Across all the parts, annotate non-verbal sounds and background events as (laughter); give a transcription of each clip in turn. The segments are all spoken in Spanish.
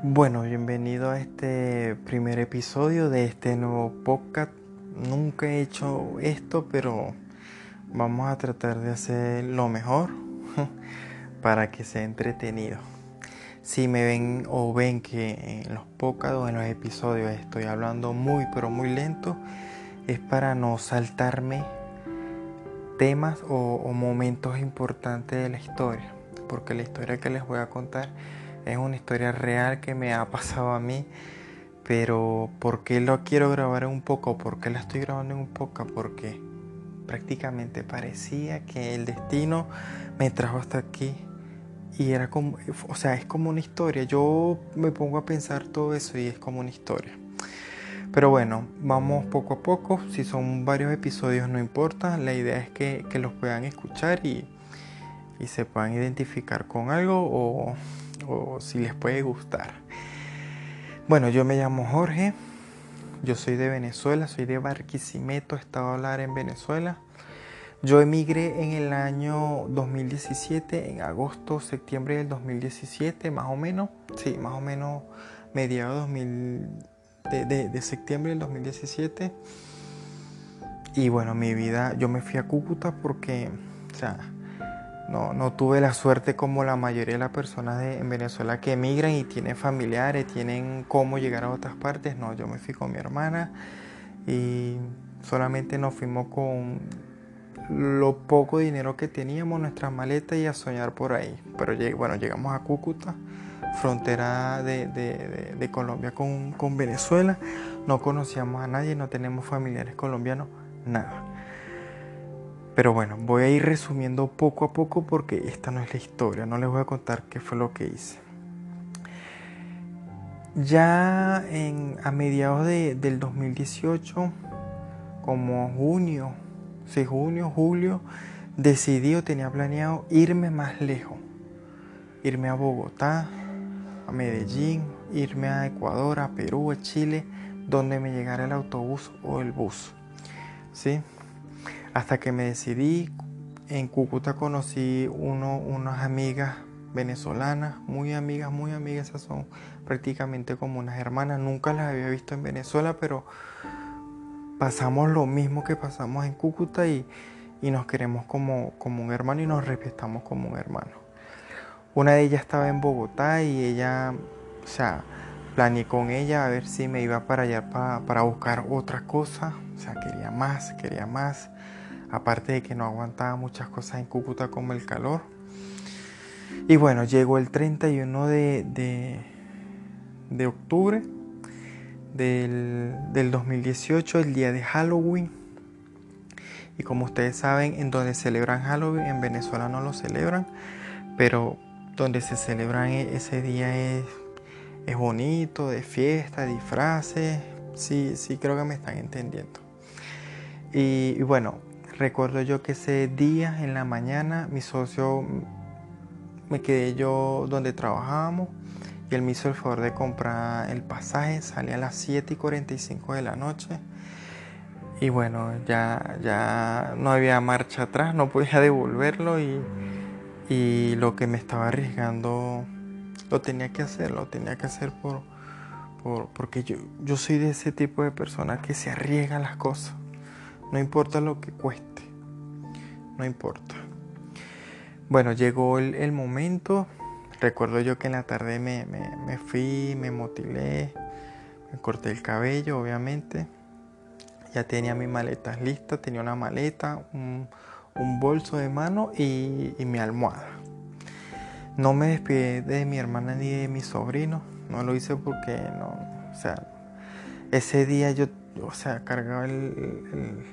Bueno, bienvenido a este primer episodio de este nuevo podcast. Nunca he hecho esto, pero vamos a tratar de hacer lo mejor (laughs) para que sea entretenido. Si me ven o ven que en los podcasts o en los episodios estoy hablando muy pero muy lento, es para no saltarme temas o, o momentos importantes de la historia, porque la historia que les voy a contar es una historia real que me ha pasado a mí. Pero ¿por qué lo quiero grabar en un poco? ¿Por qué la estoy grabando en un poco? Porque prácticamente parecía que el destino me trajo hasta aquí. Y era como, o sea, es como una historia. Yo me pongo a pensar todo eso y es como una historia. Pero bueno, vamos poco a poco. Si son varios episodios no importa. La idea es que, que los puedan escuchar y, y se puedan identificar con algo o o si les puede gustar. Bueno, yo me llamo Jorge, yo soy de Venezuela, soy de Barquisimeto, estado Lara en Venezuela. Yo emigré en el año 2017, en agosto, septiembre del 2017, más o menos, sí, más o menos mediados de, de, de septiembre del 2017. Y bueno, mi vida, yo me fui a Cúcuta porque, o sea, no, no tuve la suerte como la mayoría de las personas de, en Venezuela que emigran y tienen familiares, tienen cómo llegar a otras partes. No, yo me fui con mi hermana y solamente nos fuimos con lo poco dinero que teníamos, nuestras maletas y a soñar por ahí. Pero bueno, llegamos a Cúcuta, frontera de, Colombia con, con Venezuela. No conocíamos a nadie, no tenemos familiares colombianos, nada. Pero bueno, voy a ir resumiendo poco a poco porque esta no es la historia, no les voy a contar qué fue lo que hice. Ya en, a mediados de, del 2018, como junio, sí, junio, julio, decidí o tenía planeado irme más lejos. Irme a Bogotá, a Medellín, irme a Ecuador, a Perú, a Chile, donde me llegara el autobús o el bus. ¿Sí? Hasta que me decidí, en Cúcuta conocí uno, unas amigas venezolanas, muy amigas, muy amigas, esas son prácticamente como unas hermanas. Nunca las había visto en Venezuela, pero pasamos lo mismo que pasamos en Cúcuta y, y nos queremos como, como un hermano y nos respetamos como un hermano. Una de ellas estaba en Bogotá y ella, o sea, planeé con ella a ver si me iba para allá para, para buscar otra cosa. O sea, quería más, quería más aparte de que no aguantaba muchas cosas en Cúcuta como el calor. Y bueno, llegó el 31 de, de, de octubre del, del 2018, el día de Halloween. Y como ustedes saben, en donde celebran Halloween, en Venezuela no lo celebran, pero donde se celebran e, ese día es, es bonito, de fiesta, disfraces. Sí, sí, creo que me están entendiendo. Y, y bueno, Recuerdo yo que ese día en la mañana mi socio me quedé yo donde trabajábamos y él me hizo el favor de comprar el pasaje, salía a las 7 y 45 de la noche y bueno, ya, ya no había marcha atrás, no podía (laughs) devolverlo y, y lo que me estaba arriesgando lo tenía que hacer, lo tenía que hacer por, por, porque yo, yo soy de ese tipo de persona que se arriesga las cosas. No importa lo que cueste. No importa. Bueno, llegó el, momento. Recuerdo yo que en la tarde me, fui, me motilé, me corté el cabello, obviamente. Ya tenía mis maletas listas, tenía una maleta, un, bolso de mano y, y, mi almohada. No me despedí de mi hermana ni de mi sobrino. No lo hice porque no, o sea, ese día yo, o sea, cargaba el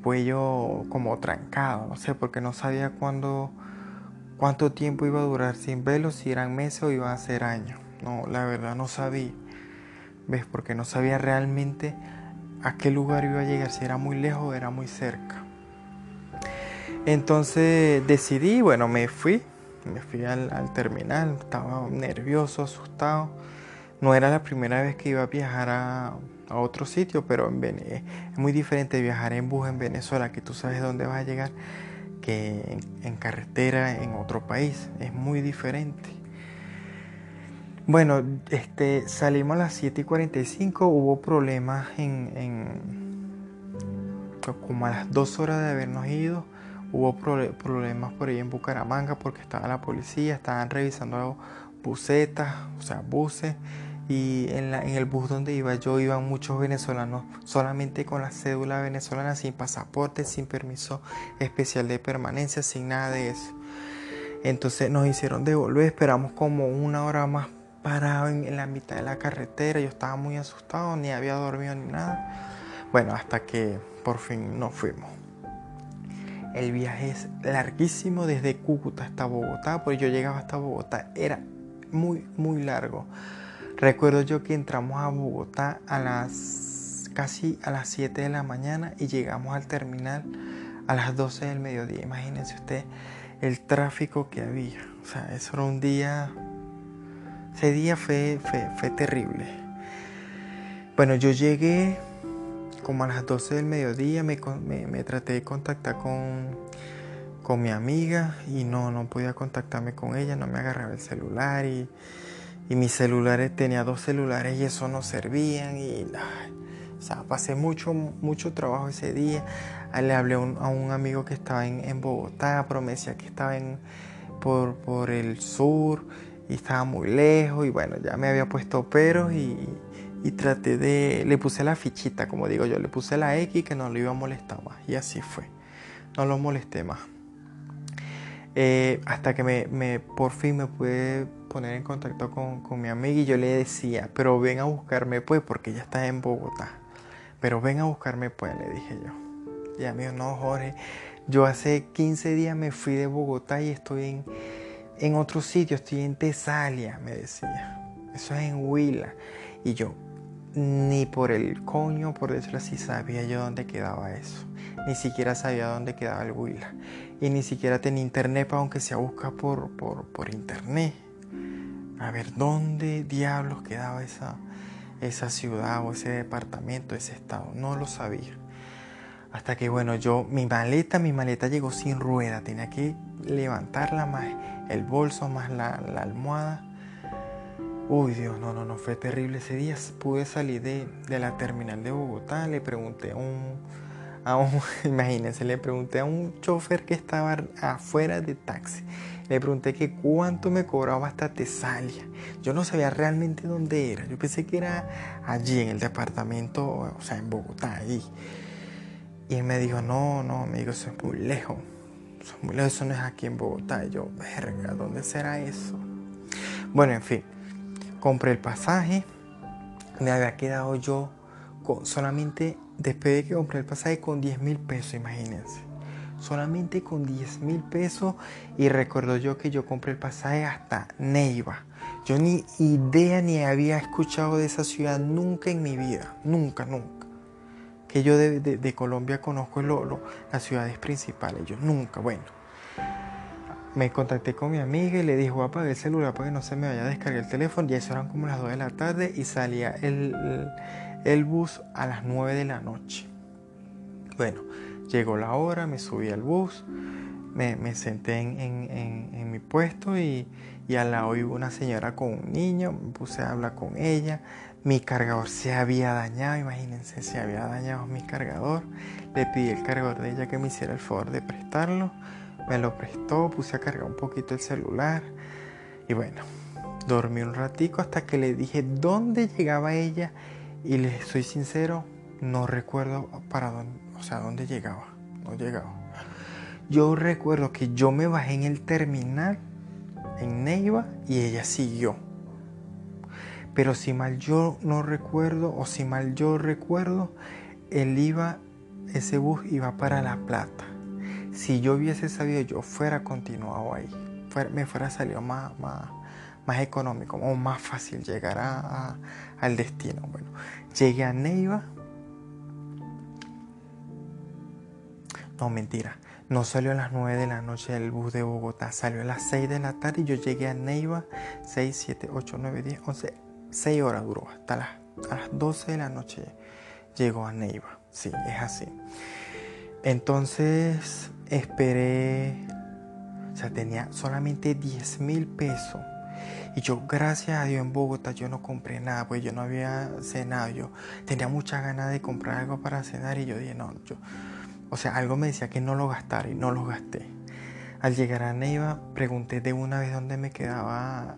cuello como trancado, no sé, porque no sabía cuándo, cuánto tiempo iba a durar sin verlo, si eran meses o iba a ser años. No, la verdad no sabía. ¿Ves? Porque no sabía realmente a qué lugar iba a llegar, si era muy lejos o era muy cerca. Entonces decidí, bueno, me fui, me fui al, al terminal, estaba nervioso, asustado. No era la primera vez que iba a viajar a, a otro sitio, pero en es muy diferente viajar en bus en Venezuela, que tú sabes dónde vas a llegar, que en, carretera en otro país. Es muy diferente. Bueno, este, salimos a las 7 y 45, hubo problemas en, en como a las 2 horas de habernos ido, hubo problemas por ahí en Bucaramanga porque estaba la policía, estaban revisando busetas, o sea, buses, y en, en el bus donde iba yo iban muchos venezolanos solamente con la cédula venezolana, sin pasaporte, sin permiso especial de permanencia, sin nada de eso. Entonces nos hicieron devolver, esperamos como una hora más parado en, la mitad de la carretera. Yo estaba muy asustado, ni había dormido ni nada. Bueno, hasta que por fin nos fuimos. El viaje es larguísimo desde Cúcuta hasta Bogotá, porque yo llegaba hasta Bogotá. Era muy, muy largo. Recuerdo yo que entramos a Bogotá a las casi a las 7 de la mañana y llegamos al terminal a las 12 del mediodía. Imagínense usted el tráfico que había. O sea, eso era un día ese día fue, fue, terrible. Bueno, yo llegué como a las 12 del mediodía, me, traté de contactar con, con mi amiga y no, no podía contactarme con ella, no me agarraba el celular y, y mis celulares, tenía dos celulares y eso no servían y o sea, pasé mucho, mucho trabajo ese día. Le hablé a un amigo que estaba en, en Bogotá, promesa que estaba en, por, por el sur y estaba muy lejos y bueno, ya me había puesto peros y, y, traté de, le puse la fichita, como digo yo, le puse la X que no lo iba a molestar más y así fue, no lo molesté más. Eh, hasta que me, por fin me pude poner en contacto con, con, mi amiga y yo le decía, pero ven a buscarme pues porque ella está en Bogotá, pero ven a buscarme pues, le dije yo. Y a mí no, Jorge, yo hace 15 días me fui de Bogotá y estoy en en otro sitio, estoy en Tesalia, me decía. Eso es en Huila. Y yo, ni por el coño, por decirlo así, sabía yo dónde quedaba eso. Ni siquiera sabía dónde quedaba el Huila. Y ni siquiera tenía internet, aunque sea busca por, por, por internet. A ver dónde diablos quedaba esa, esa ciudad o ese departamento, ese estado. No lo sabía. Hasta que, bueno, yo, mi maleta, mi maleta llegó sin rueda. Tenía que levantarla más el bolso más la, almohada. Uy, Dios, no, no, no, fue terrible ese día. Pude salir de, la terminal de Bogotá, le pregunté a un, a un, (laughs) imagínense, le pregunté a un chofer que estaba afuera de taxi. Le pregunté que cuánto me cobraba hasta Tesalia. Yo no sabía realmente dónde era. Yo pensé que era allí en el departamento, o sea, en Bogotá, ahí. Y él me dijo, no, no, me dijo, eso es muy lejos eso no es aquí en Bogotá. Y yo, verga, ¿dónde será eso? Bueno, en fin, compré el pasaje. Me había quedado yo con, solamente, después de que compré el pasaje, con 10 mil pesos, imagínense. Solamente con 10 mil pesos. Y recuerdo yo que yo compré el pasaje hasta Neiva. Yo ni idea ni había escuchado de esa ciudad nunca en mi vida. Nunca, nunca que yo de, Colombia conozco las ciudades principales. Yo nunca, bueno. Me contacté con mi amiga y le dije, voy a apagar el celular para que no se me vaya a descargar el teléfono. Ya eso eran como las 2 de la tarde y salía el, bus a las 9 de la noche. Bueno, llegó la hora, me subí al bus, me, senté en, mi puesto y, y al lado iba una señora con un niño, me puse a hablar con ella, mi cargador se había dañado, imagínense, se había dañado mi cargador. Le pedí al cargador de ella que me hiciera el favor de prestarlo. Me lo prestó, puse a cargar un poquito el celular. Y bueno, dormí un ratico hasta que le dije dónde llegaba ella. Y les soy sincero, no recuerdo para dónde, o sea, dónde llegaba. No llegaba. Yo recuerdo que yo me bajé en el terminal en Neiva y ella siguió. Pero si mal yo no recuerdo, o si mal yo recuerdo, él iba, ese bus iba para La Plata. Si yo hubiese sabido, yo fuera continuado ahí. me fuera salido más, más, más económico o más fácil llegar a, al destino. Bueno, llegué a Neiva. No, mentira. No salió a las 9 de la noche el bus de Bogotá, salió a las 6 de la tarde y yo llegué a Neiva 6, 7, 8, 9, 10, 11, 6 horas duró, hasta las, a las 12 de la noche llegó a Neiva. Sí, es así. Entonces esperé, o sea, tenía solamente 10 mil pesos Y yo, gracias a Dios, en Bogotá yo no compré nada, pues yo no había cenado. Yo tenía muchas ganas de comprar algo para cenar y yo dije, no, yo, o sea, algo me decía que no lo gastara y no lo gasté. Al llegar a Neiva, pregunté de una vez dónde me quedaba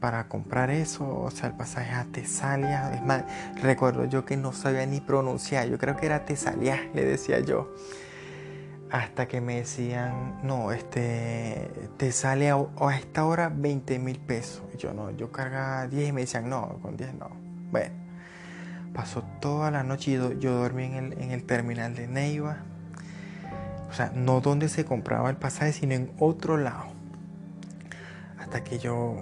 para comprar eso, o sea, el pasaje a Tesalia. Es más, recuerdo yo que no sabía ni pronunciar, yo creo que era Tesalia, le decía yo. Hasta que me decían, no, este, te sale a, esta hora 20 mil pesos. Y yo no, yo cargaba 10 y me decían, no, con 10 no. Bueno, pasó toda la noche y yo, yo dormí en el, en el terminal de Neiva. O sea, no donde se compraba el pasaje, sino en otro lado. Hasta que yo,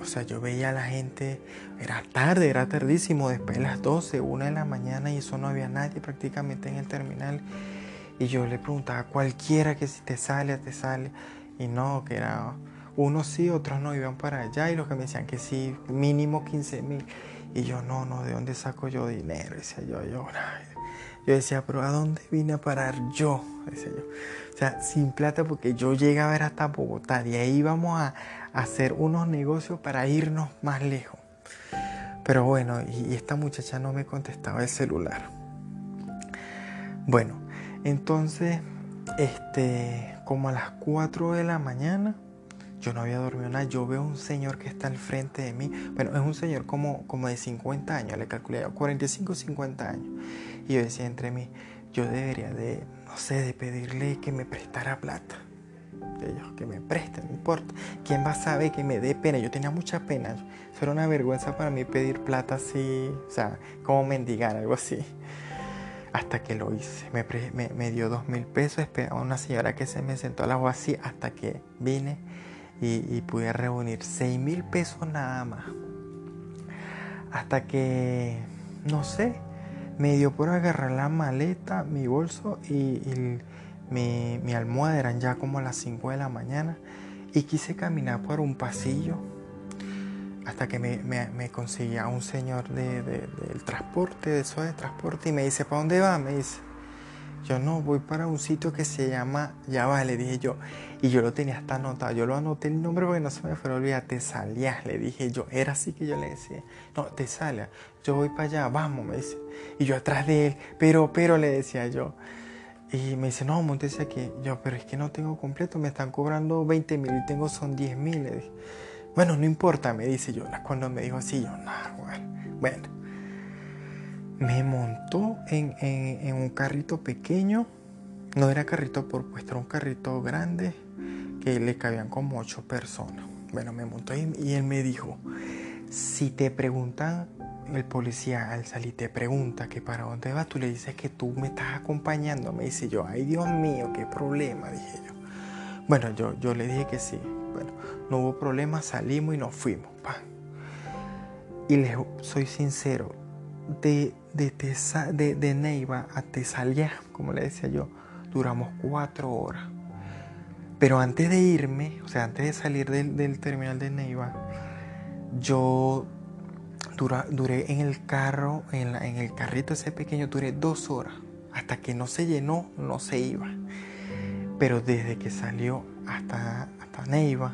o sea, yo veía a la gente, era tarde, era tardísimo, después de las 12, 1 de la mañana y eso no había nadie prácticamente en el terminal. Y yo le preguntaba a cualquiera que si te sale, te sale. Y no, que era unos sí, otros no iban para allá. Y los que me decían que sí, mínimo 15 mil. Y yo, no, no, ¿de dónde saco yo dinero? Decía yo, yo, yo decía, pero ¿a dónde vine a parar yo? Decía yo. O sea, sin plata, porque yo llegué a ver hasta Bogotá y ahí íbamos a, hacer unos negocios para irnos más lejos. Pero bueno, y, esta muchacha no me contestaba el celular. Bueno, entonces, este, como a las 4 de la mañana, yo no había dormido nada. Yo veo un señor que está al frente de mí. Bueno, es un señor como, como de 50 años, le calculé 45 50 años. Y yo decía entre mí, yo debería de, no sé, de pedirle que me prestara plata. Ellos, que me presten, no importa. ¿Quién va a saber que me dé pena? Yo tenía mucha pena. Eso era una vergüenza para mí pedir plata así, o sea, como mendigar, algo así. Hasta que lo hice. Me, me, dio dos mil pesos. Esperaba una señora que se me sentó al agua así hasta que vine y, pude reunir 6 mil pesos nada más. Hasta que, no sé, me dio por agarrar la maleta, mi bolso y, mi, mi, almohada, eran ya como las 5 de la mañana, y quise caminar por un pasillo hasta que me, me, conseguía un señor de, del transporte, de eso de transporte, y me dice, ¿para dónde va? Me dice, yo no, voy para un sitio que se llama, ya va, le dije yo, y yo lo tenía hasta anotado, yo lo anoté el nombre porque no se me fue a olvidar, Tesalia, le dije yo, era así que yo le decía, no, Tesalia, yo voy para allá, vamos, me dice, y yo atrás de él, pero, pero, le decía yo, y me dice, no, montese aquí, yo, pero es que no tengo completo, me están cobrando 20 mil y tengo son 10 mil, bueno, no importa, me dice yo, cuando me dijo así, yo, no, bueno, me montó en, un carrito pequeño. No era carrito por puesto, era un carrito grande que le cabían como ocho personas. Bueno, me montó y, y él me dijo, si te preguntan, el policía al salir te pregunta que para dónde vas, tú le dices que tú me estás acompañando. Me dice yo, ay Dios mío, qué problema, dije yo. Bueno, yo, yo le dije que sí. Bueno, no hubo problema, salimos y nos fuimos. Y les soy sincero, de, de, Neiva a Tesalia, como le decía yo, duramos cuatro horas. Pero antes de irme, o sea, antes de salir del, terminal de Neiva, yo duré en el carro, en, en, el carrito ese pequeño, duré dos horas. Hasta que no se llenó, no se iba. Pero desde que salió hasta, hasta Neiva,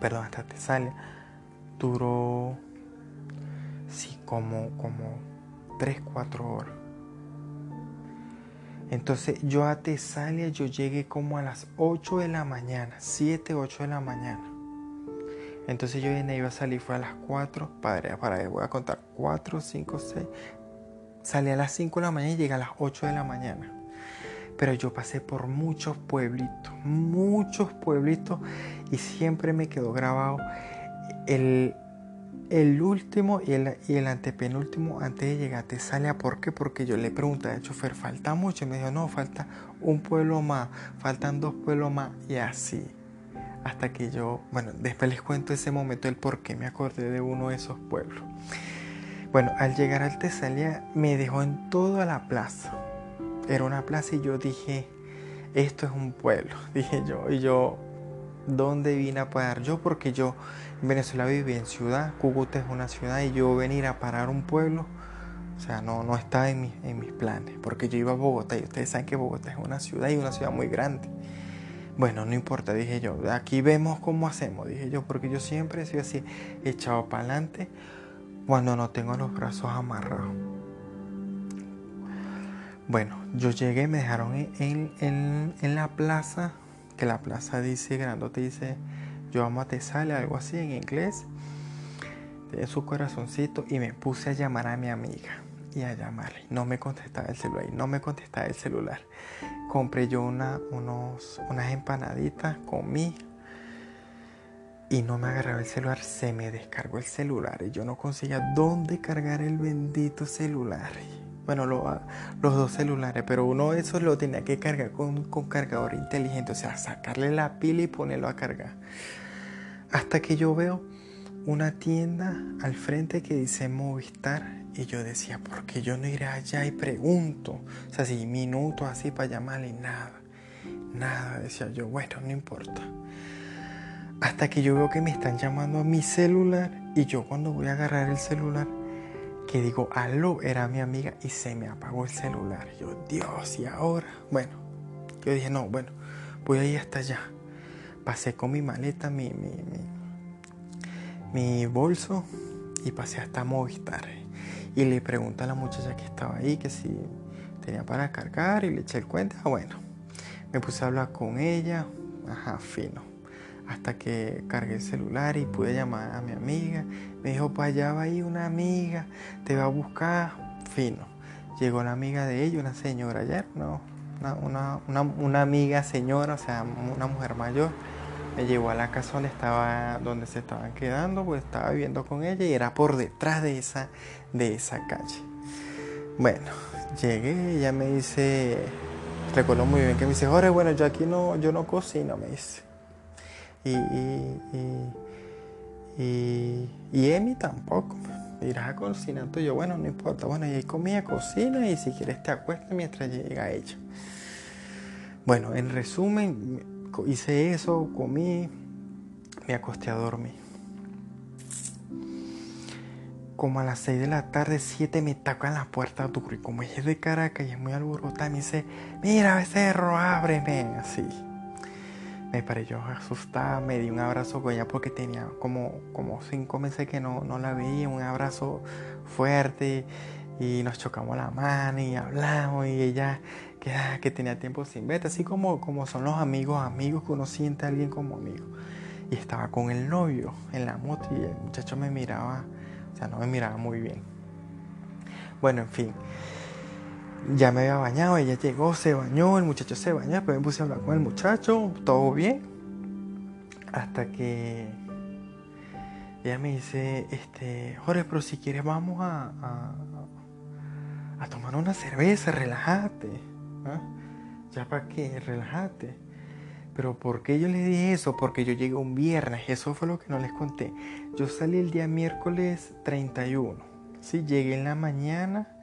perdón, hasta Tesalia, duró sí, como, como 3, 4 horas. Entonces yo a Tesalia yo llegué como a las 8 de la mañana, 7, 8 de la mañana. Entonces yo de iba a salir, fue a las 4, para, para, voy a contar, 4, 5, 6. Salí a las 5 de la mañana y llegué a las 8 de la mañana. Pero yo pasé por muchos pueblitos, muchos pueblitos y siempre me quedó grabado el, el último y el, antepenúltimo antes de llegar a Tesalia. ¿Por qué? Porque yo le pregunté al chofer, ¿falta mucho? Y me dijo, no, falta un pueblo más, faltan dos pueblos más y así. Hasta que yo, bueno, después les cuento ese momento el por qué me acordé de uno de esos pueblos. Bueno, al llegar al Tesalia me dejó en toda la plaza. Era una plaza y yo dije, esto es un pueblo, (laughs) dije yo. Y yo dónde vine a parar yo, porque yo en Venezuela viví en ciudad, Cúcuta es una ciudad y yo venir a parar un pueblo, o sea, no, no estaba en, mis planes, porque yo iba a Bogotá y ustedes saben que Bogotá es una ciudad y una ciudad muy grande. Bueno, no importa, dije yo. Aquí vemos cómo hacemos, dije yo, porque yo siempre soy así, echado para adelante cuando no tengo los brazos amarrados. Bueno, yo llegué, me dejaron en, la plaza, que la plaza dice, grandote dice, yo amo a te sale, algo así en inglés, de su corazoncito, y me puse a llamar a mi amiga y a llamarle. No me contestaba el celular, no me contestaba el celular. Compré yo una, unas empanaditas, comí y no me agarraba el celular. Se me descargó el celular y yo no conseguía dónde cargar el bendito celular. Bueno, los dos celulares, pero uno de esos lo tenía que cargar con, con cargador inteligente, o sea, sacarle la pila y ponerlo a cargar. Hasta que yo veo una tienda al frente que dice Movistar y yo decía, ¿por qué yo no iré allá y pregunto? O sea, si minutos así para llamarle, nada. Nada, decía yo, bueno, no importa. Hasta que yo veo que me están llamando a mi celular y yo cuando voy a agarrar el celular, que digo, aló, era mi amiga y se me apagó el celular. Yo, Dios, ¿y ahora? Bueno, yo dije, no, bueno, voy a ir hasta allá. Pasé con mi maleta, mi, mi, mi, mi bolso y pasé hasta Movistar. Y le pregunta a la muchacha que estaba ahí que si tenía para cargar y le eché el cuento. Ah, bueno, me puse a hablar con ella, ajá, fino. Hasta que cargué el celular y pude llamar a mi amiga. Me dijo, para allá va ahí una amiga, te va a buscar, fino. Llegó la amiga de ella, una señora ayer, ¿no? Una, una, una amiga señora, o sea, una mujer mayor me llevó a la casa donde estaba donde se estaban quedando pues estaba viviendo con ella y era por detrás de esa de esa calle bueno llegué ella me dice recuerdo muy bien que me dice Jorge bueno yo aquí no yo no cocino me dice y y, y, y, Emi tampoco irás a cocinar tú yo bueno no importa bueno y ahí comía cocina y si quieres te acuestas mientras llega ella bueno en resumen hice eso, comí, me acosté a dormir. Como a las 6 de la tarde, 7 me tocan la puerta duro. Y como ella es de Caracas y es muy alborotada, me dice: Mira, becerro, ábreme. Así. Me yo asustada, me di un abrazo con ella porque tenía como, como cinco meses que no, no la veía. Un abrazo fuerte y nos chocamos la mano y hablamos y ella que, ah, que tenía tiempo sin verte, así como, como son los amigos, amigos que uno siente a alguien como amigo. Y estaba con el novio en la moto y el muchacho me miraba, o sea, no me miraba muy bien. Bueno, en fin, ya me había bañado, ella llegó, se bañó, el muchacho se bañó, después me puse a hablar con el muchacho, todo bien. Hasta que ella me dice, este, Jorge, pero si quieres vamos a, a tomar una cerveza, relájate. ¿ah? ¿Ya para qué? Relájate. Pero ¿por qué yo le dije eso? Porque yo llegué un viernes, eso fue lo que no les conté. Yo salí el día miércoles 31. Sí, llegué en la mañana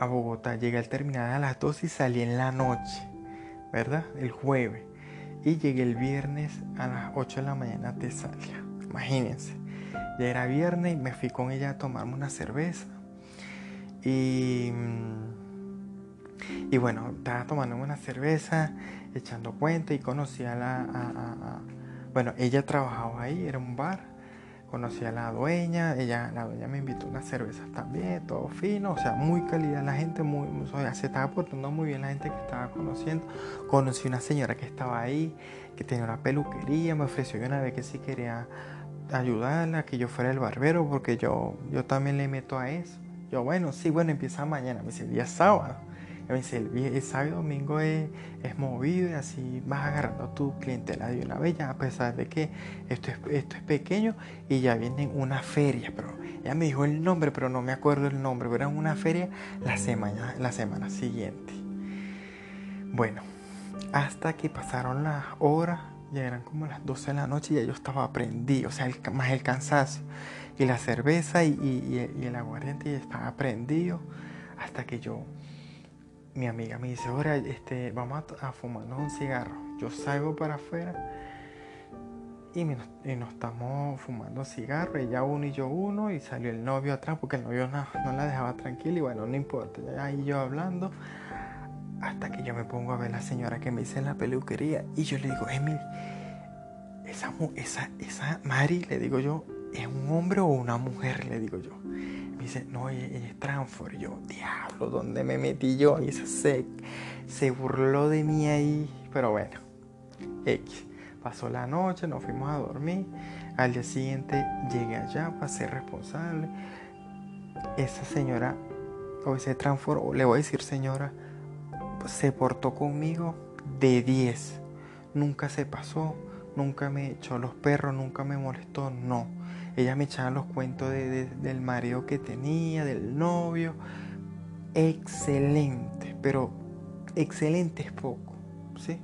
a Bogotá, llegué al terminal a las 2 y salí en la noche, ¿verdad? El jueves. Y llegué el viernes a las 8 de la mañana a Tesalia. Imagínense. Ya era viernes y me fui con ella a tomarme una cerveza. Y, y bueno, estaba tomando una cerveza, echando cuenta y conocí a la... bueno, ella trabajaba ahí, era un bar. Conocí a la dueña, ella, la dueña me invitó unas cervezas también, todo fino, o sea, muy calidad la gente, muy, se estaba portando muy bien la gente que estaba conociendo. Conocí una señora que estaba ahí, que tenía una peluquería, me ofreció una vez que si quería ayudarla, que yo fuera el barbero, porque yo, yo también le meto a eso. Yo, bueno, sí, bueno, empieza mañana. Me dice, día sábado. Me dice, el, sábado y domingo es, movido y así vas agarrando tu clientela de una vez, ya a pesar de que esto es, esto es pequeño y ya viene una feria. Pero ella me dijo el nombre, pero no me acuerdo el nombre. Pero era una feria la semana, la semana siguiente. Bueno, hasta que pasaron las horas, ya eran como las 12 de la noche y ya yo estaba prendido, o sea, más el cansancio y la cerveza y, el aguardiente y estaba prendido hasta que yo, mi amiga me dice, ahora este, vamos a, fumarnos un cigarro. Yo salgo para afuera y, nos estamos fumando cigarro, ella uno y yo uno y salió el novio atrás porque el novio no, la dejaba tranquila y bueno, no importa, ahí yo hablando hasta que yo me pongo a ver la señora que me dice en la peluquería y yo le digo, Emil, esa, esa, esa Mari, le digo yo, ¿es un hombre o una mujer? Le digo yo. Dice, no, ella, es transfor. yo, diablo, ¿dónde me metí yo? Y se, se burló de mí ahí, pero bueno, X. Pasó la noche, nos fuimos a dormir. Al día siguiente llegué allá para ser responsable. Esa señora, o ese transfor, le voy a decir señora, se portó conmigo de 10. Nunca se pasó, nunca me echó los perros, nunca me molestó, no. Ella me echaba los cuentos del marido que tenía, del novio. Excelente, pero excelente es poco, ¿sí?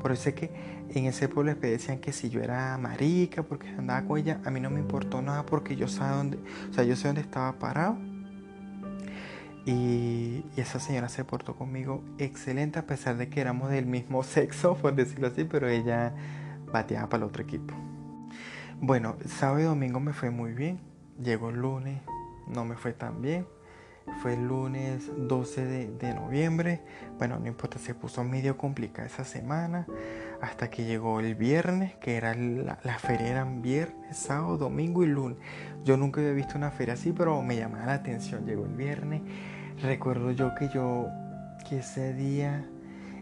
Por eso es que en ese pueblo me decían que si yo era marica, porque andaba con ella, a mí no me importó nada porque yo sabía dónde, o sea, yo sé dónde estaba parado y, esa señora se portó conmigo excelente a pesar de que éramos del mismo (laughs) sexo, por decirlo así, pero ella bateaba para el otro equipo. Bueno, sábado y domingo me fue muy bien. Llegó el lunes, no me fue tan bien. Fue el lunes 12 de, noviembre. Bueno, no importa, se puso medio complicada esa semana. Hasta que llegó el viernes, que era la, la feria eran viernes, sábado, domingo y lunes. Yo nunca había visto una feria así, pero me llamaba la atención. Llegó el viernes Recuerdo yo que yo, que ese día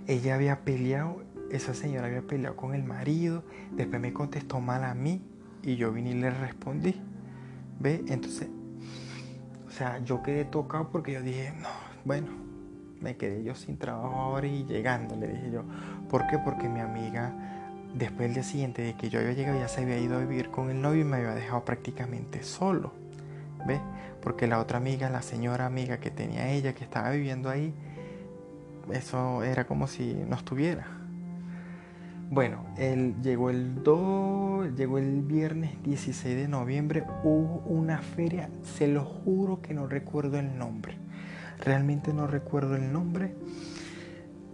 ella había peleado, esa señora había peleado con el marido, después me contestó mal a mí y yo vine y le respondí. ¿Ve? Entonces, o sea, yo quedé tocado porque yo dije, no, bueno, me quedé yo sin trabajo ahora y llegando, le dije yo. ¿Por qué? Porque mi amiga, después del día siguiente de que yo había llegado, ya se había ido a vivir con el novio y me había dejado prácticamente solo. ¿Ve? porque la otra amiga, la señora amiga que tenía ella, que estaba viviendo ahí, eso era como si no estuviera. Bueno, él llegó el 2, llegó el viernes 16 de noviembre, hubo una feria, se lo juro que no recuerdo el nombre. Realmente no recuerdo el nombre.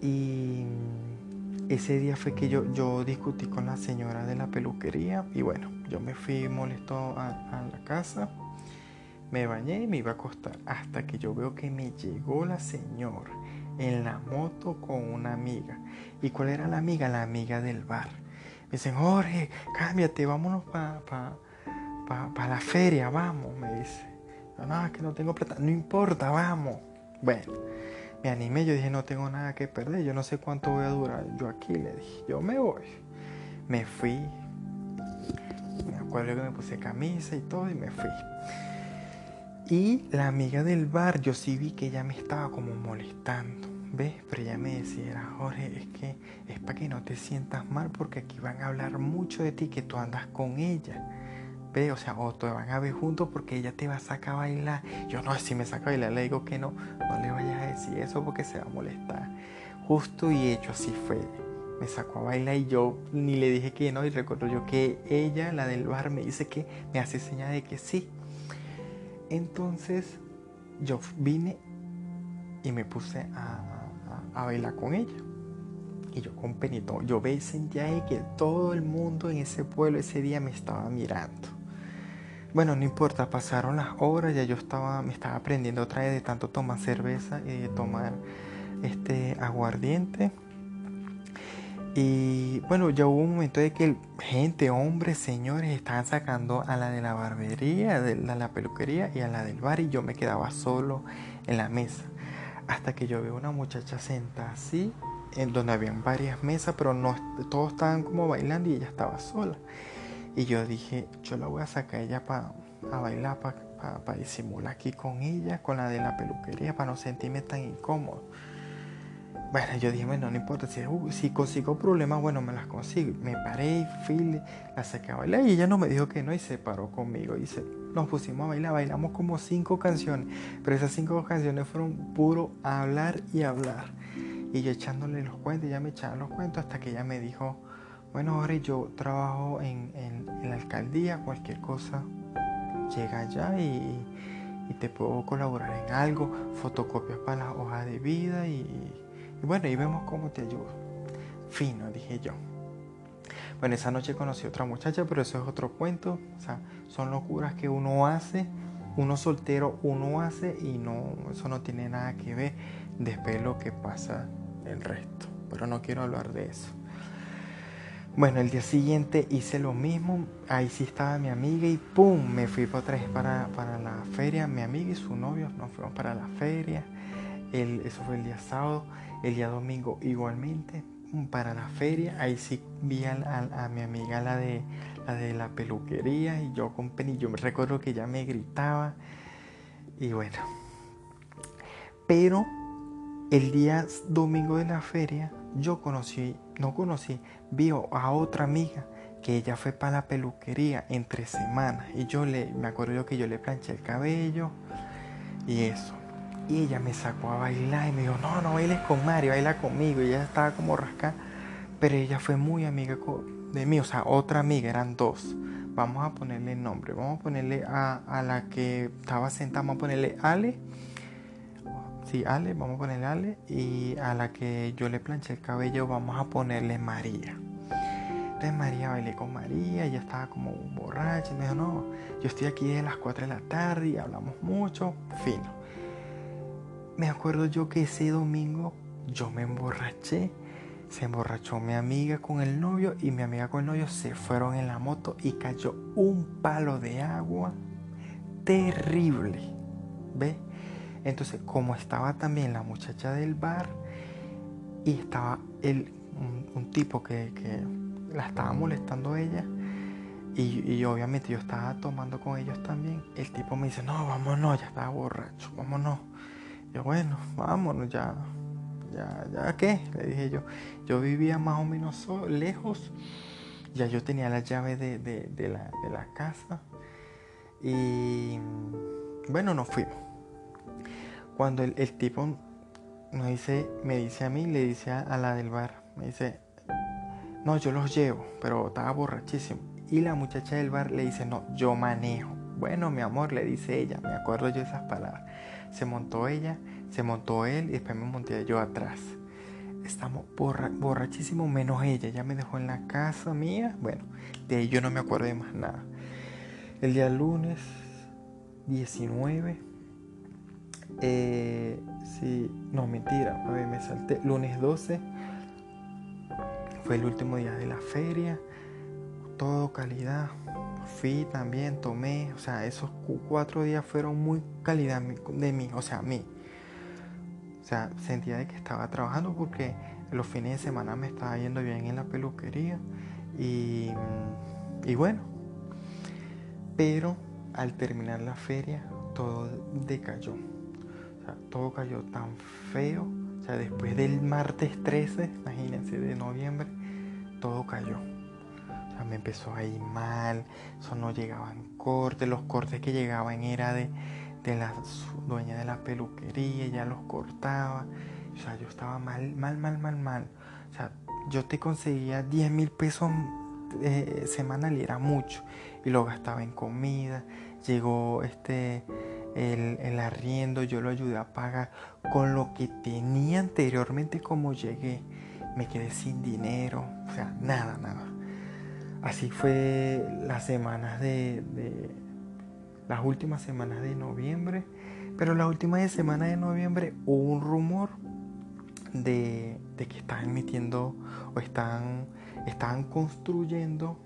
Y ese día fue que yo, yo discutí con la señora de la peluquería y bueno, yo me fui molesto a, a la casa me bañé y me iba a acostar hasta que yo veo que me llegó la señora en la moto con una amiga. ¿Y cuál era la amiga? La amiga del bar. Me dicen, Jorge, cámbiate, vámonos para pa, la feria, vamos, me dice. No, no, que no tengo plata. No importa, vamos. Bueno, me animé, yo dije, no tengo nada que perder, yo no sé cuánto voy a durar. Yo aquí le dije, yo me voy. Me fui. Me acuerdo que me puse camisa y todo y me fui. Y la amiga del bar, yo sí vi que ella me estaba como molestando, ¿ves? Pero ella me decía, Jorge, es que es para que no te sientas mal porque aquí van a hablar mucho de ti que tú andas con ella. ¿Ves? O sea, o te van a ver juntos porque ella te va a sacar a bailar. Yo no, si me saca a bailar, le digo que no, no le vayas a decir eso porque se va a molestar. Justo y hecho, así fue. Me sacó a bailar y yo ni le dije que no. Y recuerdo yo que ella, la del bar, me dice que me hace señal de que sí entonces yo vine y me puse a, bailar con ella. Y yo con penito, yo ve, sentía que todo el mundo en ese pueblo ese día me estaba mirando. Bueno, no importa, pasaron las horas, ya yo estaba, me estaba aprendiendo otra vez de tanto tomar cerveza y de tomar este aguardiente. Y bueno, ya hubo un momento de que gente, hombres, señores, estaban sacando a la de la barbería, de la, peluquería y a la del bar y yo me quedaba solo en la mesa. Hasta que yo veo una muchacha sentada así, en donde habían varias mesas, pero no todos estaban como bailando y ella estaba sola. Y yo dije, yo la voy a sacar a ella para bailar, para disimular aquí con ella, con la de la peluquería, para no sentirme tan incómodo. Bueno, yo dije, bueno, no importa, si, uh, si consigo problemas, bueno, me las consigo. Me paré y fui, la saqué a bailar y ella no me dijo que no y se paró conmigo. Y se, nos pusimos a bailar, bailamos como cinco canciones, pero esas cinco canciones fueron puro hablar y hablar. Y yo echándole los cuentos, ella me echaba los cuentos hasta que ella me dijo, bueno, ahora yo trabajo en, en, la alcaldía, cualquier cosa, llega allá y, te puedo colaborar en algo, fotocopias para las hojas de vida y bueno, y vemos cómo te ayudo. Fino, dije yo. Bueno, esa noche conocí a otra muchacha, pero eso es otro cuento. O sea, son locuras que uno hace, uno soltero, uno hace y no, eso no tiene nada que ver. después lo que pasa el resto. Pero no quiero hablar de eso. Bueno, el día siguiente hice lo mismo. Ahí sí estaba mi amiga y ¡pum! Me fui para otra vez para, para la feria. Mi amiga y su novio nos fuimos para la feria. El, eso fue el día sábado. El día domingo igualmente para la feria. Ahí sí vi a, mi amiga, la de, la de la peluquería. Y yo con Penny, yo me recuerdo que ella me gritaba. Y bueno. Pero el día domingo de la feria yo conocí, no conocí, vi a otra amiga que ella fue para la peluquería entre semanas y yo le, me acuerdo que yo le planché el cabello y eso. Y ella me sacó a bailar y me dijo, no, no bailes con Mario, baila conmigo. Y ella estaba como rascada, pero ella fue muy amiga de mí, o sea, otra amiga, eran dos. Vamos a ponerle nombre, vamos a ponerle a, a la que estaba sentada, vamos a ponerle Ale Sí, Ale, vamos a ponerle Ale. Y a la que yo le planché el cabello vamos a ponerle María. Entonces María bailé con María, ella estaba como borracha. Y me dijo, no, yo estoy aquí desde las 4 de la tarde y hablamos mucho. Fino. Me acuerdo yo que ese domingo yo me emborraché. Se emborrachó mi amiga con el novio y mi amiga con el novio se fueron en la moto y cayó un palo de agua terrible. ¿Ves? Entonces, como estaba también la muchacha del bar y estaba el, un, tipo que, la estaba molestando ella, y, obviamente yo estaba tomando con ellos también, el tipo me dice, no, vámonos, ya estaba borracho, vámonos. Bueno, vámonos, ya, ya, ya, ¿qué? Le dije yo, yo vivía más o menos lejos, ya yo tenía la llave de, de, la, de la casa, y bueno, nos fuimos. Cuando el, tipo me dice, me dice a mí, le dice a, la del bar, me dice, no, yo los llevo, pero estaba borrachísimo. Y la muchacha del bar le dice, no, yo manejo. Bueno, mi amor, le dice ella, me acuerdo yo esas palabras. Se montó ella, se montó él y después me monté yo atrás. Estamos borrachísimos menos ella, ya me dejó en la casa mía. Bueno, de ahí yo no me acuerdo de más nada. El día lunes 19 eh, sí, no, mentira, a ver, me salté. Lunes 12 fue el último día de la feria. Todo calidad. Fui también, tomé. O sea, esos cuatro días fueron muy calidad de mí. O sea, a mí. O sea, sentía de que estaba trabajando porque los fines de semana me estaba yendo bien en la peluquería. Y, y bueno. Pero al terminar la feria, todo decayó todo cayó tan feo. O sea, después del martes 13, imagínense, de noviembre, todo cayó. Me empezó a ir mal, eso no llegaban cortes, los cortes que llegaban era de, de la dueña de la peluquería, ella los cortaba. O sea, yo estaba mal, mal, mal, mal, mal. O sea, yo te conseguía 10 mil pesos eh, semanal y era mucho. Y lo gastaba en comida. Llegó este el, arriendo, yo lo ayudé a pagar con lo que tenía anteriormente como llegué. Me quedé sin dinero, o sea, nada, nada. Así fue las semanas de, las últimas semanas de noviembre. Pero las últimas semanas de noviembre hubo un rumor de, que estaban metiendo o están, estaban construyendo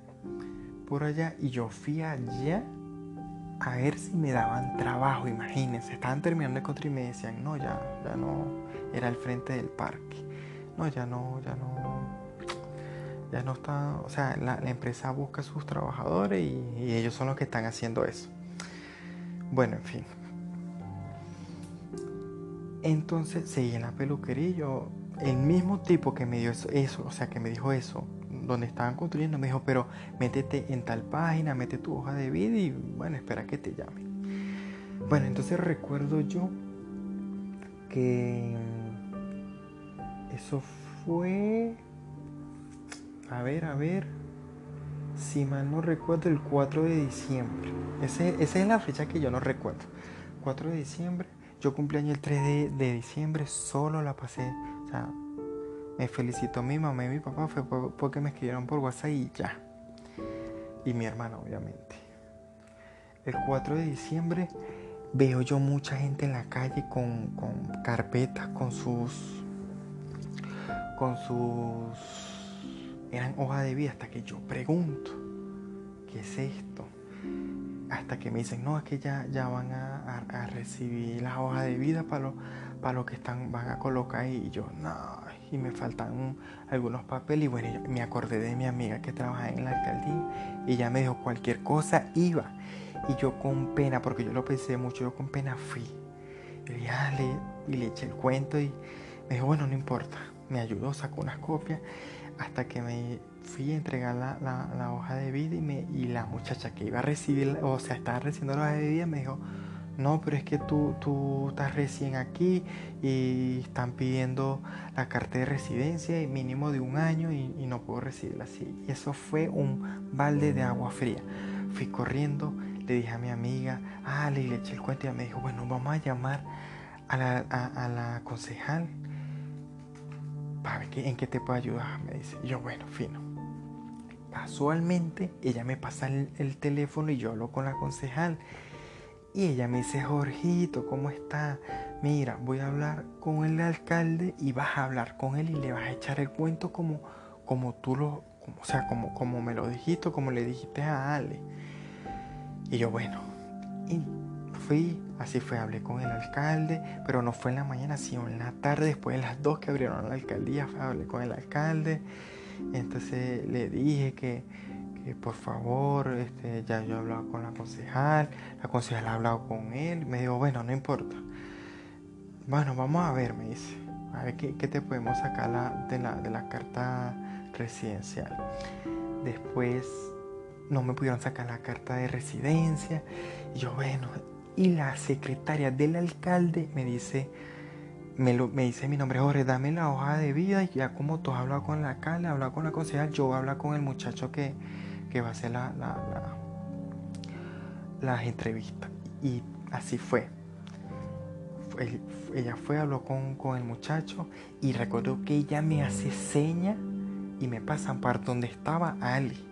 por allá y yo fui allá a ver si me daban trabajo, imagínense, estaban terminando de construir y me decían, no, ya, ya no, era el frente del parque, no, ya no, ya no, ya no está, o sea, la, empresa busca a sus trabajadores y, ellos son los que están haciendo eso. Bueno, en fin. Entonces seguí en la peluquería yo, el mismo tipo que me dio eso, eso, o sea, que me dijo eso, donde estaban construyendo, me dijo, pero métete en tal página, mete tu hoja de vida y bueno, espera que te llame. Bueno, entonces recuerdo yo que eso fue, a ver, a ver, si mal no recuerdo, el 4 de diciembre. Esa es la fecha que yo no recuerdo. 4 de diciembre. Yo cumpleaños el 3 de, de diciembre, solo la pasé. O sea, me felicitó mi mamá y mi papá fue porque me escribieron por WhatsApp y ya. Y mi hermana, obviamente. El 4 de diciembre veo yo mucha gente en la calle con, con carpetas, con sus, con sus, eran hojas de vida, hasta que yo pregunto, ¿qué es esto? Hasta que me dicen, no, es que ya, ya van a, recibir las hojas de vida para lo, para que están, van a colocar ahí. Y yo, no, y me faltan algunos papeles. Y bueno, me acordé de mi amiga que trabaja en la alcaldía y ella me dijo cualquier cosa, iba. Y yo con pena, porque yo lo pensé mucho, yo con pena fui. Y le, y le eché el cuento y me dijo, bueno, no importa. Me ayudó, sacó unas copias hasta que me fui a entregar la, hoja de vida y, me, y la muchacha que iba a recibir, o sea, estaba recibiendo la hoja de vida, me dijo, no, pero es que tú, tú estás recién aquí y están pidiendo la carta de residencia y mínimo de un año y, no puedo recibirla así. Y eso fue un balde de agua fría. Fui corriendo, le dije a mi amiga, ah, le, eché el cuento y me dijo, bueno, vamos a llamar a la, a, la concejal en qué te puedo ayudar, me dice. yo, bueno, fino. Casualmente, ella me pasa el, teléfono y yo hablo con la concejal. Y ella me dice, Jorgito, ¿cómo está? Mira, voy a hablar con el alcalde y vas a hablar con él y le vas a echar el cuento como, como tú lo, como, o sea, como, como me lo dijiste, como le dijiste a Ale. Y yo, bueno, así fue, hablé con el alcalde, pero no fue en la mañana, sino en la tarde, después de las dos que abrieron la alcaldía, hablé con el alcalde. Entonces le dije que, por favor, este, ya yo he hablado con la concejal, la concejal ha hablado con él, me dijo, bueno, no importa. Bueno, vamos a ver, me dice, a ver qué, te podemos sacar de, la, de la carta residencial. Después no me pudieron sacar la carta de residencia. Y yo, bueno, y la secretaria del alcalde me dice, me, lo, me dice mi nombre, Jorge, dame la hoja de vida. Y ya como tú has hablado con el alcalde, has hablado con la concejal, yo voy a hablar con el muchacho que, que va a hacer la, la, la, las entrevistas. Y así fue. Ella fue, habló con, con el muchacho y recuerdo que ella me hace seña y me pasan para donde estaba Ali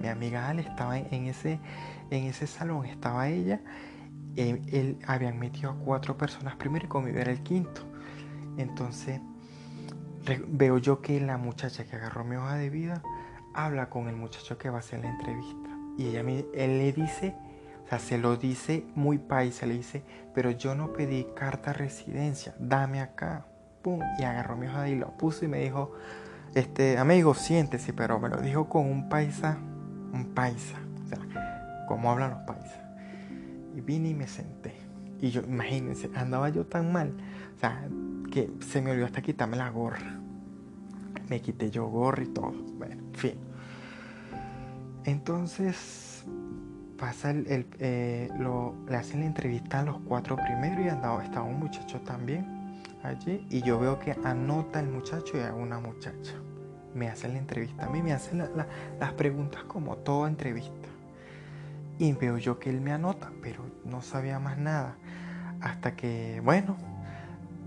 mi amiga Ale estaba en ese, en ese salón, estaba ella. Él, él, habían metido a cuatro personas primero y conmigo era el quinto. Entonces veo yo que la muchacha que agarró mi hoja de vida habla con el muchacho que va a hacer la entrevista. Y ella me, él le dice, o sea, se lo dice muy paisa, le dice, pero yo no pedí carta residencia, dame acá. Pum, y agarró mi hoja y lo puso y me dijo, este, amigo, siéntese, pero me lo dijo con un paisa un paisa, o sea, cómo hablan los paisas. Y vine y me senté. Y yo, imagínense, andaba yo tan mal, o sea, que se me olvidó hasta quitarme la gorra. Me quité yo gorra y todo. Bueno, en fin. Entonces pasa el, eh, lo, le hacen la entrevista a los cuatro primeros y andaba, estaba un muchacho también allí y yo veo que anota el muchacho y a una muchacha me hacen la entrevista a mí, me hacen las preguntas como toda entrevista. Y veo yo que él me anota, pero no sabía más nada. Hasta que, bueno,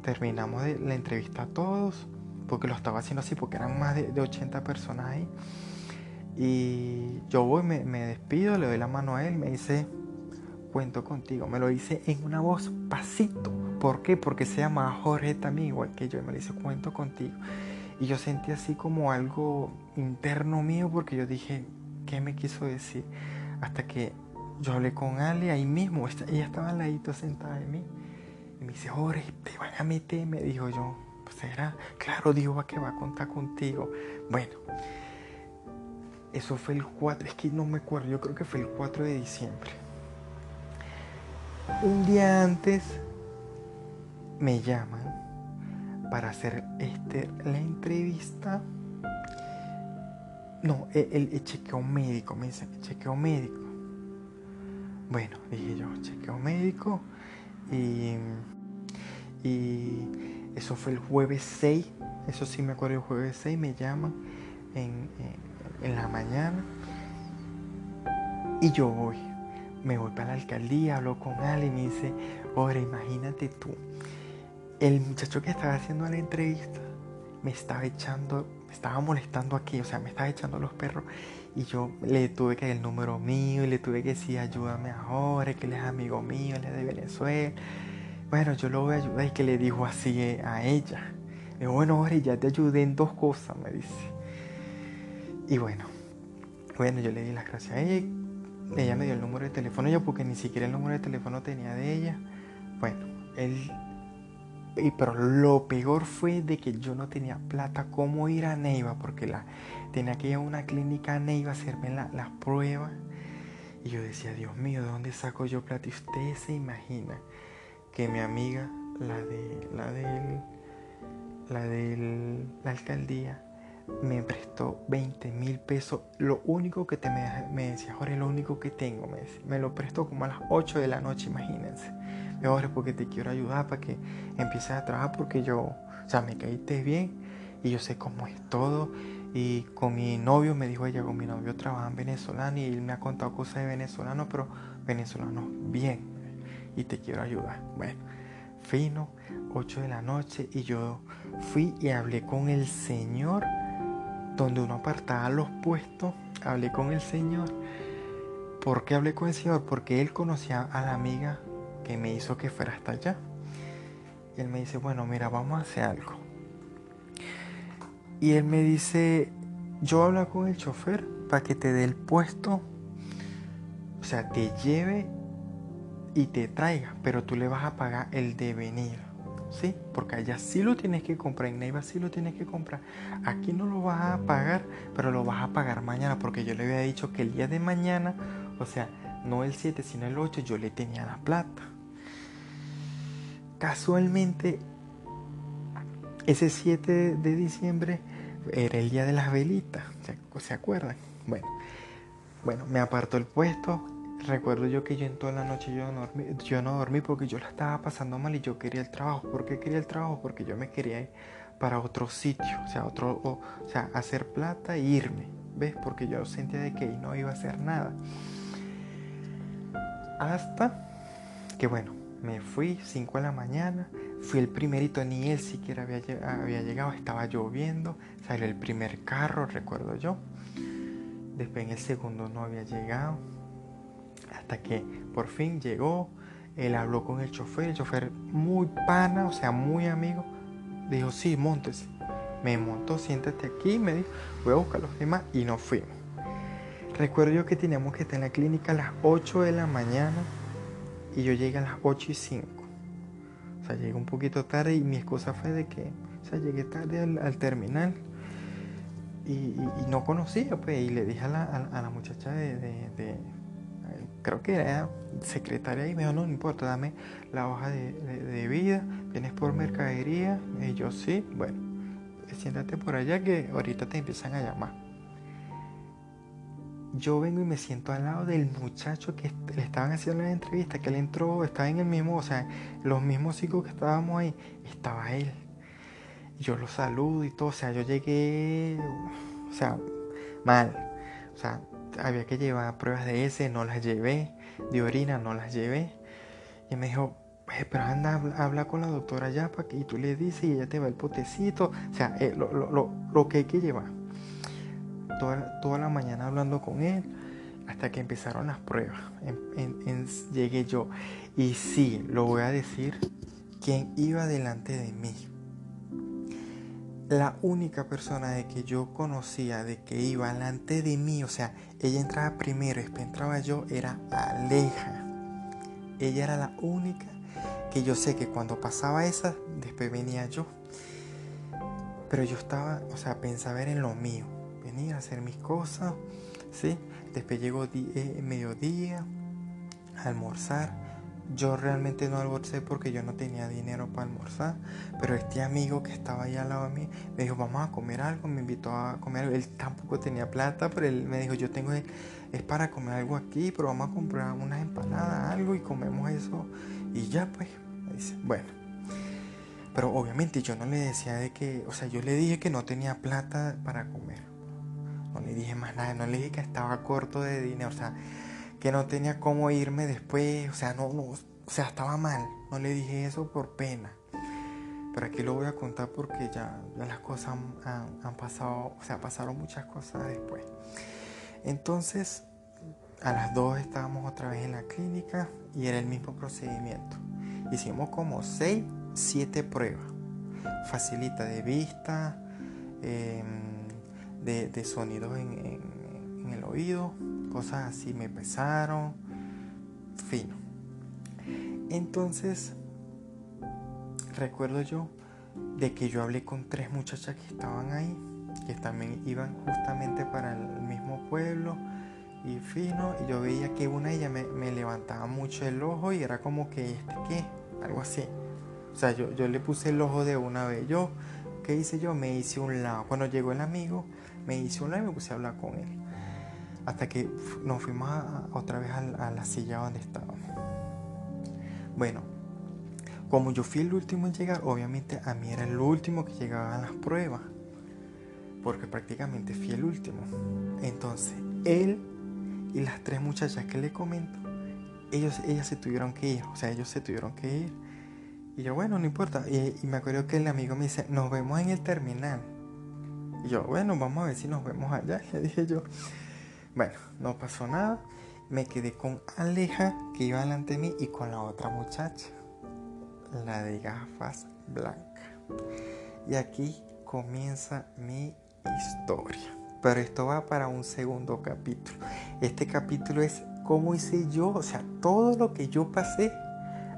terminamos la entrevista a todos, porque lo estaba haciendo así, porque eran más de, 80 personas ahí. Y yo voy, me, me, despido, le doy la mano a él, me dice, cuento contigo. Me lo dice en una voz pasito. ¿Por qué? Porque se llama Jorge también, igual que yo, y me dice, cuento contigo. Y yo sentí así como algo interno mío porque yo dije, ¿qué me quiso decir? Hasta que yo hablé con Ale ahí mismo, ella estaba al ladito sentada de mí. Y me dice, Jorge, te van a meter, me dijo yo. Pues era, claro, dijo que va a contar contigo. Bueno, eso fue el 4, es que no me acuerdo, yo creo que fue el 4 de diciembre. Un día antes me llaman para hacer este, la entrevista. No, el, chequeo médico, me dicen, chequeo médico. Bueno, dije yo, chequeo médico. Y, y eso fue el jueves 6, eso sí me acuerdo, el jueves 6 me llaman en, en, la mañana. Y yo voy, me voy para la alcaldía, hablo con alguien y dice, ahora imagínate tú, el muchacho que estaba haciendo la entrevista me estaba echando, me estaba molestando aquí, o sea, me estaba echando los perros y yo le tuve que dar el número mío y le tuve que decir ayúdame a Jorge, que él es amigo mío, él es de Venezuela. Bueno, yo lo voy a ayudar y que le dijo así a ella. Dijo, bueno, Jorge, ya te ayudé en dos cosas, me dice. Y bueno, bueno, yo le di las gracias a ella. Ella me dio el número de teléfono yo porque ni siquiera el número de teléfono tenía de ella. Bueno, él y pero lo peor fue de que yo no tenía plata cómo ir a Neiva porque la, tenía que ir a una clínica a Neiva a hacerme las pruebas. Y yo decía, Dios mío, ¿de dónde saco yo plata? Y usted se imagina que mi amiga, la de la de la de la alcaldía, me prestó 20 mil pesos. Lo único que te me, me decía, Jorge, lo único que tengo, me, me lo prestó como a las 8 de la noche, imagínense mejor porque te quiero ayudar para que empieces a trabajar porque yo, o sea, me caíste bien y yo sé cómo es todo. Y con mi novio, me dijo ella, con mi novio trabaja en venezolano y él me ha contado cosas de venezolano, pero venezolano bien. Y te quiero ayudar. Bueno, fino, 8 de la noche y yo fui y hablé con el Señor, donde uno apartaba los puestos, hablé con el Señor. ¿Por qué hablé con el Señor? Porque él conocía a la amiga me hizo que fuera hasta allá. Y él me dice, bueno, mira, vamos a hacer algo. Y él me dice, yo hablo con el chofer para que te dé el puesto, o sea, te lleve y te traiga, pero tú le vas a pagar el de venir. ¿Sí? Porque allá sí lo tienes que comprar, en Neiva sí lo tienes que comprar. Aquí no lo vas a pagar, pero lo vas a pagar mañana, porque yo le había dicho que el día de mañana, o sea, no el 7, sino el 8, yo le tenía la plata casualmente ese 7 de diciembre era el día de las velitas, ¿se acuerdan? Bueno, bueno, me apartó el puesto. Recuerdo yo que yo en toda la noche yo no, dormí, yo no dormí porque yo la estaba pasando mal y yo quería el trabajo. ¿Por qué quería el trabajo? Porque yo me quería ir para otro sitio, o sea, otro, o, sea, hacer plata e irme, ¿ves? Porque yo sentía de que no iba a hacer nada. Hasta que bueno, me fui 5 de la mañana, fui el primerito, ni él siquiera había, llegado, estaba lloviendo, salió el primer carro, recuerdo yo. Después en el segundo no había llegado, hasta que por fin llegó, él habló con el chofer, el chofer muy pana, o sea, muy amigo, dijo, sí, montes. Me montó, siéntate aquí, me dijo, voy a buscar los demás y nos fuimos. Recuerdo yo que teníamos que estar en la clínica a las 8 de la mañana y yo llegué a las 8 y 5. O sea, llegué un poquito tarde y mi excusa fue de que, o sea, llegué tarde al, terminal y, no conocía, pues, y le dije a la, a, la muchacha de, creo que era secretaria y me dijo, no, no importa, dame la hoja de, vida, vienes por mercadería, y yo sí, bueno, siéntate por allá que ahorita te empiezan a llamar yo vengo y me siento al lado del muchacho que le estaban haciendo la entrevista, que él entró, estaba en el mismo, o sea, los mismos chicos que estábamos ahí, estaba él. Yo lo saludo y todo, o sea, yo llegué, o sea, mal. O sea, había que llevar pruebas de ese, no las llevé, de orina no las llevé. Y me dijo, pero anda, habla con la doctora ya para que y tú le dices y ella te va el potecito, o sea, eh, lo, lo, lo que hay que llevar toda, la mañana hablando con él hasta que empezaron las pruebas. llegué yo. Y sí, lo voy a decir, quien iba delante de mí. La única persona de que yo conocía de que iba delante de mí, o sea, ella entraba primero después entraba yo, era Aleja. Ella era la única que yo sé que cuando pasaba esa, después venía yo. Pero yo estaba, o sea, pensaba en lo mío a hacer mis cosas, ¿sí? Después llegó eh, mediodía, a almorzar. Yo realmente no almorcé porque yo no tenía dinero para almorzar, pero este amigo que estaba ahí al lado de mí me dijo, vamos a comer algo, me invitó a comer Él tampoco tenía plata, pero él me dijo, yo tengo, es para comer algo aquí, pero vamos a comprar unas empanadas, algo y comemos eso. Y ya pues, bueno. Pero obviamente yo no le decía de que, o sea, yo le dije que no tenía plata para comer. No le dije más nada, no le dije que estaba corto de dinero, o sea, que no tenía cómo irme después, o sea, no, no, o sea, estaba mal. No le dije eso por pena. pero aquí lo voy a contar porque ya, las cosas han, han, pasado, o sea, pasaron muchas cosas después. Entonces, a las dos estábamos otra vez en la clínica y era el mismo procedimiento. Hicimos como 6, 7 pruebas. Facilita de vista, em, de, sonidos en, el oído, cosas así me pesaron, fino. Entonces, recuerdo yo de que yo hablé con tres muchachas que estaban ahí, que también iban justamente para el mismo pueblo y fino, y yo veía que una de ellas me, levantaba mucho el ojo y era como que, ¿este qué? Algo así. O sea, yo, yo le puse el ojo de una vez. Yo, ¿qué hice yo? Me hice un lado. Cuando llegó el amigo, me hice un lado y me puse a hablar con él. Hasta que nos fuimos otra vez a, a la silla donde estábamos. Bueno, como yo fui el último en llegar, obviamente a mí era el último que llegaba a las pruebas. Porque prácticamente fui el último. Entonces, él y las tres muchachas que le comento, ellos, ellas se tuvieron que ir, o sea, ellos se tuvieron que ir. Y yo, bueno, no importa. Y, me acuerdo que el amigo me dice, nos vemos en el terminal. Y yo, bueno, vamos a ver si nos vemos allá, (laughs) le dije yo. Bueno, no pasó nada. Me quedé con Aleja, que iba delante de mí, y con la otra muchacha, la de gafas blancas. Y aquí comienza mi historia. Pero esto va para un segundo capítulo. Este capítulo es cómo hice yo, o sea, todo lo que yo pasé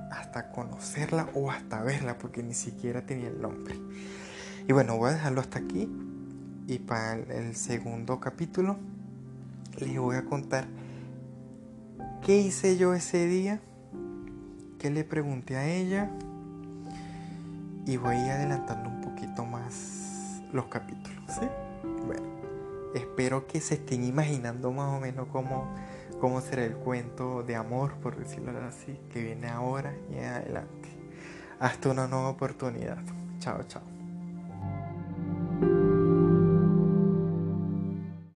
hasta conocerla o hasta verla, porque ni siquiera tenía el nombre. Y bueno, voy a dejarlo hasta aquí. Y para el segundo capítulo les voy a contar qué hice yo ese día, qué le pregunté a ella. Y voy adelantando un poquito más los capítulos. Bueno espero que se estén imaginando más o menos cómo, cómo será el cuento de amor, por decirlo así, que viene ahora y adelante. Hasta una nueva oportunidad. Chao, chao.